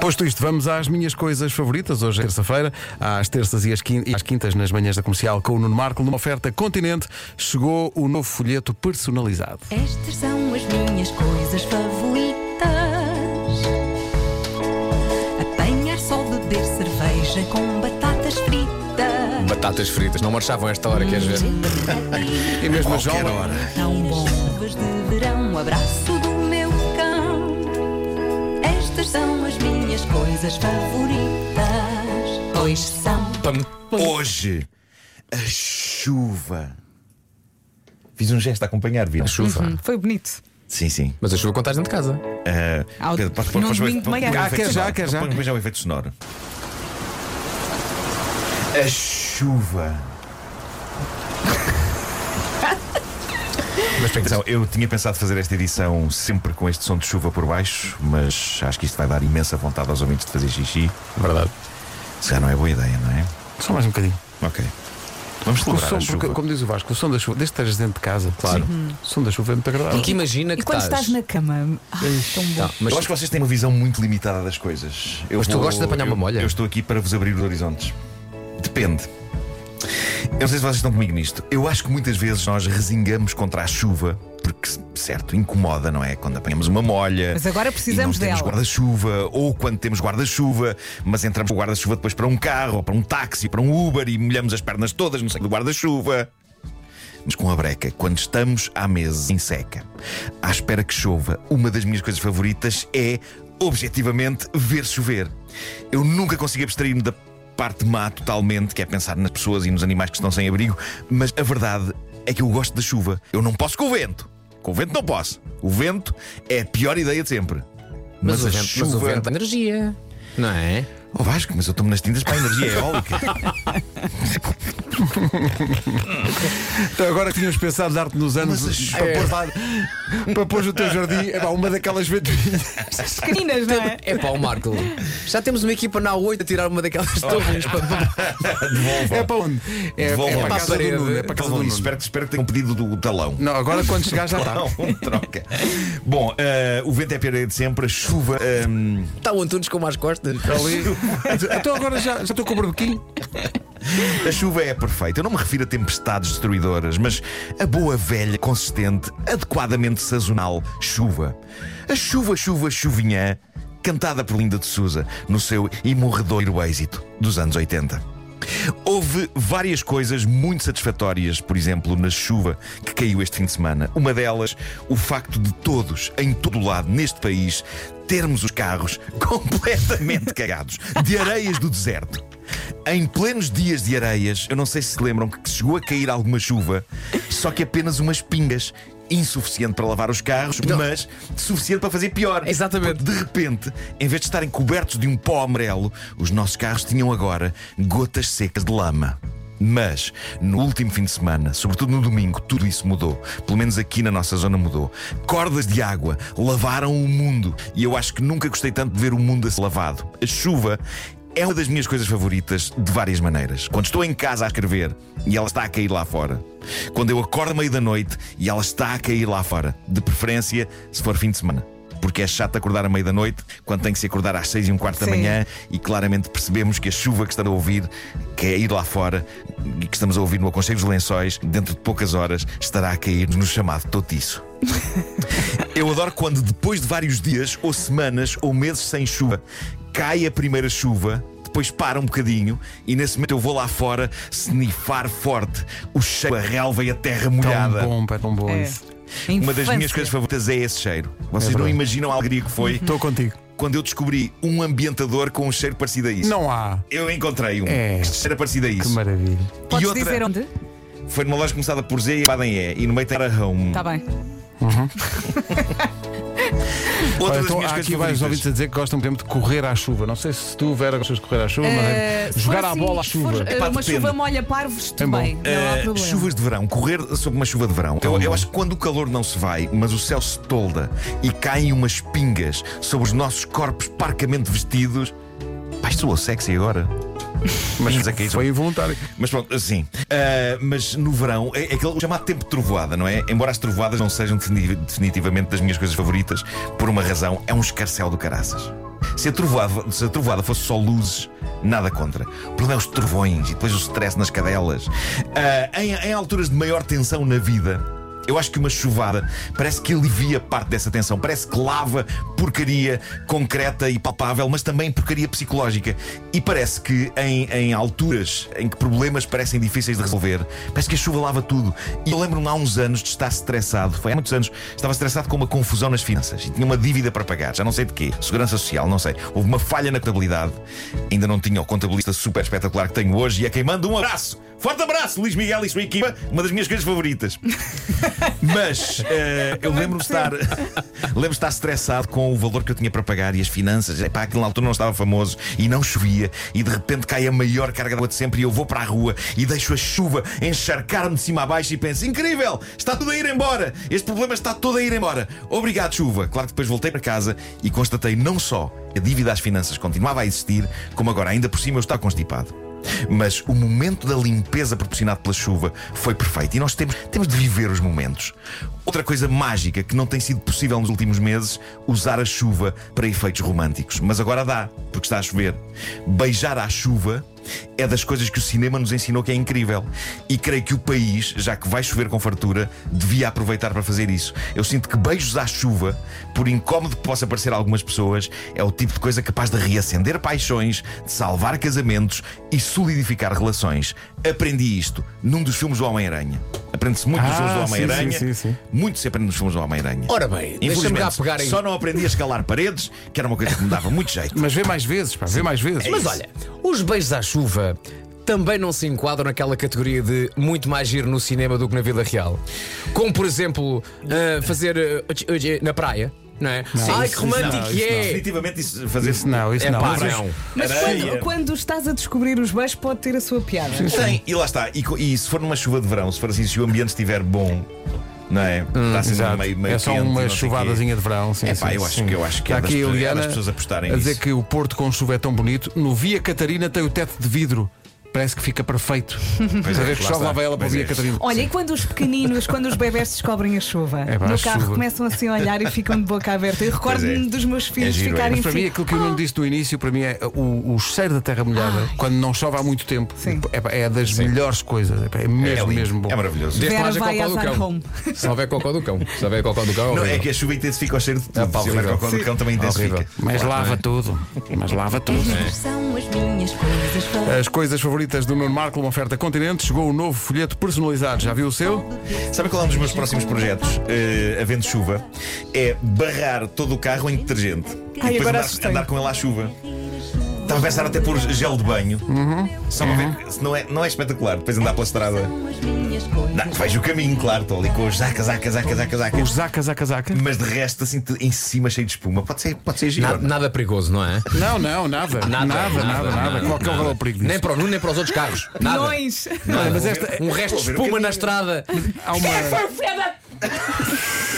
Posto isto, vamos às minhas coisas favoritas. Hoje é terça-feira, às terças e às quin- às quintas, nas manhãs da comercial, com o Nuno Marco. Numa oferta Continente, chegou o novo folheto personalizado. Estas são as minhas coisas favoritas: apanhar só beber cerveja com batatas fritas. Batatas fritas, não marchavam esta hora, queres ver? E mesmo a Qualquer jovem. hora. Tão bom. Chuvas de verão, abraço do meu cão. Estas são as minhas coisas favoritas. Pois são. Hoje, a chuva. Fiz um gesto a acompanhar, viram? Chuva. Foi bonito. Sim, sim. Mas a chuva estás dentro de casa. Ah, Ao- Pedro, podes- Ah, quer já, sonoro. quer já. Põe já o efeito sonoro. A chuva. Mas Atenção, eu tinha pensado fazer esta edição sempre com este som de chuva por baixo, mas acho que isto vai dar imensa vontade aos ouvintes de fazer xixi. Verdade. Se já não é boa ideia, não é? Só mais um bocadinho. Ok. Vamos O celebrar som, a chuva. porque, como diz o Vasco, o som da chuva, desde que estejas dentro de casa, Claro. o som da chuva é muito agradável. Porque imagina que E quando estás na cama, ah, tão bom. Tá, mas Eu acho que vocês têm uma visão muito limitada das coisas. Eu Mas tu gostas de apanhar uma eu- molha? Eu estou aqui para vos abrir os horizontes. Depende. Eu não sei se vocês estão comigo nisto. Eu acho que muitas vezes nós resingamos contra a chuva, porque, certo, incomoda, não é? Quando apanhamos uma molha. Mas agora precisamos e não temos guarda-chuva, ou quando temos guarda-chuva, mas entramos com o guarda-chuva depois para um carro, ou para um táxi, para um Uber e molhamos as pernas todas no seio do guarda-chuva. Mas com a breca, quando estamos à mesa em seca, à espera que chova, uma das minhas coisas favoritas é, objetivamente, ver chover. Eu nunca consigo abstrair-me da parte má totalmente, que é pensar nas pessoas e nos animais que estão sem abrigo, mas a verdade é que eu gosto da chuva. Eu não posso com o vento. Com o vento não posso. O vento é a pior ideia de sempre. Mas, a o, vento, mas o vento dá energia. Não é? Oh Vasco, mas eu estou-me nas tintas para a energia eólica. Então agora que tínhamos pensado dar-te nos anos Mas para, pôr lá- para pôr no teu jardim, é pá, uma daquelas ventoinhas. Pequeninas, não é? É pá, o Marco. Já temos uma equipa na A8 a tirar uma daquelas torres. para- É para onde? É, é Devolvam para a do Nuno. É para casa Nuno. Espero, que- espero que tenham pedido do talão. Não, agora quando chegar já está. Troca. Bom, eh, o vento é a pior de sempre, a chuva. ehm, Está o Antunes com mais costas. Ali. Então agora já, já estou com o barbequinho. A chuva é perfeita. Eu não me refiro a tempestades destruidoras, mas a boa, velha, consistente, adequadamente sazonal chuva. A chuva, chuva, chuvinhã, cantada por Linda de Souza no seu imorredoiro êxito dos anos 80. Houve várias coisas muito satisfatórias, por exemplo, na chuva que caiu este fim de semana. Uma delas, o facto de todos, em todo o lado, neste país, termos os carros completamente cagados de areias do deserto. Em plenos dias de areias, eu não sei se se lembram que chegou a cair alguma chuva, só que apenas umas pingas. Insuficiente para lavar os carros, Não. mas suficiente para fazer pior. Exatamente. Porque, de repente, em vez de estarem cobertos de um pó amarelo, os nossos carros tinham agora gotas secas de lama. Mas, no último fim de semana, sobretudo no domingo, tudo isso mudou. Pelo menos aqui na nossa zona mudou. Cordas de água lavaram o mundo. E eu acho que nunca gostei tanto de ver o mundo a ser lavado. A chuva é uma das minhas coisas favoritas de várias maneiras. Quando estou em casa a escrever e ela está a cair lá fora. Quando eu acordo meio da noite e ela está a cair lá fora. De preferência, se for fim de semana. Porque é chato acordar à meia da noite, quando tem que se acordar às seis e um quarto da manhã, e claramente percebemos que a chuva que está a ouvir, que é ir lá fora, e que estamos a ouvir no Aconchego dos Lençóis, dentro de poucas horas, estará a cair no chamado totiço. Eu adoro quando, depois de vários dias, ou semanas, ou meses sem chuva, cai a primeira chuva. Depois para um bocadinho e nesse momento eu vou lá fora snifar forte o cheiro da relva e a terra Tão molhada. bom, pá, tão bom É. isso. Uma das minhas coisas favoritas é esse cheiro. Vocês É não imaginam a alegria que foi Estou contigo. quando eu descobri um ambientador com um cheiro parecido a isso. Não há. Eu encontrei um É. que cheira parecido a Que isso. maravilha. Podes e outra dizer onde? foi numa loja começada por Z e em E. E no meio tem a Home. Está bem. Outra Olha, das então, minhas há coisas aqui vários ouvintes a dizer que gostam, por exemplo, de correr à chuva. Não sei se tu, Vera, gostas de correr à chuva, Eh, mas é se jogar for à assim, bola à chuva. for, eh, Epá, uma depende. chuva molha parvos, É. Não há Uh, problema. chuvas de verão, correr sob uma chuva de verão. Eu, eu acho que quando o calor não se vai, mas o céu se tolda e caem umas pingas sobre os nossos corpos parcamente vestidos. Pai, soa sexy agora. Mas Pingas a cair foi involuntário. Mas pronto, assim. ah, mas no verão, é, é aquele chamado tempo de trovoada, não é? Embora as trovoadas não sejam defini- definitivamente das minhas coisas favoritas, por uma razão, é um escarcel do caraças. Se a, trovoada, se a trovoada fosse só luzes, nada contra. O problema é os trovões e depois o stress nas cadelas. Ah, em, em alturas de maior tensão na vida. Eu acho que uma chuvada parece que alivia parte dessa tensão. Parece que lava porcaria concreta e palpável, mas também porcaria psicológica. E parece que em, em alturas em que problemas parecem difíceis de resolver, parece que a chuva lava tudo. E eu lembro-me há uns anos de estar estressado. Foi há muitos anos. Estava estressado com uma confusão nas finanças e tinha uma dívida para pagar. Já não sei de quê. Segurança Social, não sei. Houve uma falha na contabilidade. Ainda não tinha o contabilista super espetacular que tenho hoje e a quem mando um abraço. Forte abraço, Luís Miguel e sua equipa. Uma das minhas coisas favoritas. Mas eh, eu lembro-me de estar lembro estar estressado com o valor que eu tinha para pagar e as finanças. Epá, aquilo na altura não estava famoso e não chovia. E de repente cai a maior carga de água de sempre e eu vou para a rua e deixo a chuva encharcar-me de cima a baixo e penso: incrível, está tudo a ir embora. Este problema está todo a ir embora. Obrigado, chuva. Claro que depois voltei para casa e constatei não só a dívida às finanças continuava a existir, como agora ainda por cima eu estava constipado. Mas o momento da limpeza proporcionado pela chuva foi perfeito e nós temos, temos de viver os momentos. Outra coisa mágica que não tem sido possível nos últimos meses, usar a chuva para efeitos românticos. Mas agora dá, porque está a chover. Beijar à chuva é das coisas que o cinema nos ensinou que é incrível. E creio que o país, já que vai chover com fartura, devia aproveitar para fazer isso. Eu sinto que beijos à chuva, por incómodo que possa parecer a algumas pessoas, é o tipo de coisa capaz de reacender paixões, de salvar casamentos e solidificar relações. Aprendi isto num dos filmes do Homem-Aranha. Aprende-se muito nos Ah, filmes do Homem-Aranha. sim, sim, sim. Muito se aprende nos filmes do Homem-Aranha. Ora bem, deixa-me cá pegar aí. Só não aprendi a escalar paredes, que era uma coisa que me dava muito jeito. Mas vê mais vezes, pá, vê mais vezes. Mas olha, os beijos à chuva também não se enquadram naquela categoria de muito mais giro no cinema do que na vida real. Como, por exemplo, ah, fazer ah, na praia, não é? Ai, que isso romântico não, que é! Definitivamente isso fazer Isso não, isso É não. pá, Mas- não. Mas quando, quando estás a descobrir os beijos, pode ter a sua piada. Tem, e lá está. E, e se for numa chuva de verão, se for assim, se o ambiente estiver bom, não é? está assim Exato. meio, meio é só quente uma chuvadazinha de verão. Sim, É pá, sim, eu acho sim. que- eu acho que Está é das aqui a pessoas- é Eliana das pessoas apostarem a dizer nisso. que o Porto com chuva é tão bonito. No Via Catarina tem o teto de vidro. Parece que fica perfeito. Pois é, vez que chove, lá vai ela para Via é. Catarina. Olha, e quando os pequeninos, quando os bebés descobrem a chuva, É pá, no a carro chuva. começam assim a olhar e ficam de boca aberta. Eu recordo-me é. dos meus filhos giro, é. ficarem Mas para assim. mim, aquilo que o Nuno disse no início, para mim é o, o cheiro da terra molhada, quando não chove há muito tempo, Sim. é, é das melhores coisas. É, pá, é É, mesmo, mesmo bom. é maravilhoso. Desde que Vera vai cocó do cão. Se houver cocó do cão. Se houver cocó do cão, Não, é que a chuva intensifica o cheiro de tudo. É pá, Se houver cocó do cão também intensifica. Mas lava não é? tudo. Mas lava tudo. As minhas coisas favoritas. Favoritas do Nuno Marco, uma oferta Continente. Chegou o novo folheto personalizado. Já viu o seu? Sabe qual é um dos meus próximos projetos, eh, havendo chuva? É barrar todo o carro em detergente. e Ai, depois agora andar, andar com ele à chuva. Estava a pensar até pôr gel de banho. Só para ver se não é, não é espetacular. Depois andar pela estrada. Não, vejo o caminho, claro. Estou ali com os zacas, zacas, zacas, zacas, zacas. Os zacas a casaca? Mas de resto, assim, em cima cheio de espuma. Pode ser, pode ser giro. Nada, nada perigoso, não é? Não, não, nada. Nada, nada, nada. nada, Qual que é o valor perigo? Nem para o Nuno, nem para os outros carros. Nada. Milhões. Olha, mas esta, Um resto de Vou ver o espuma caminho. na estrada. há uma.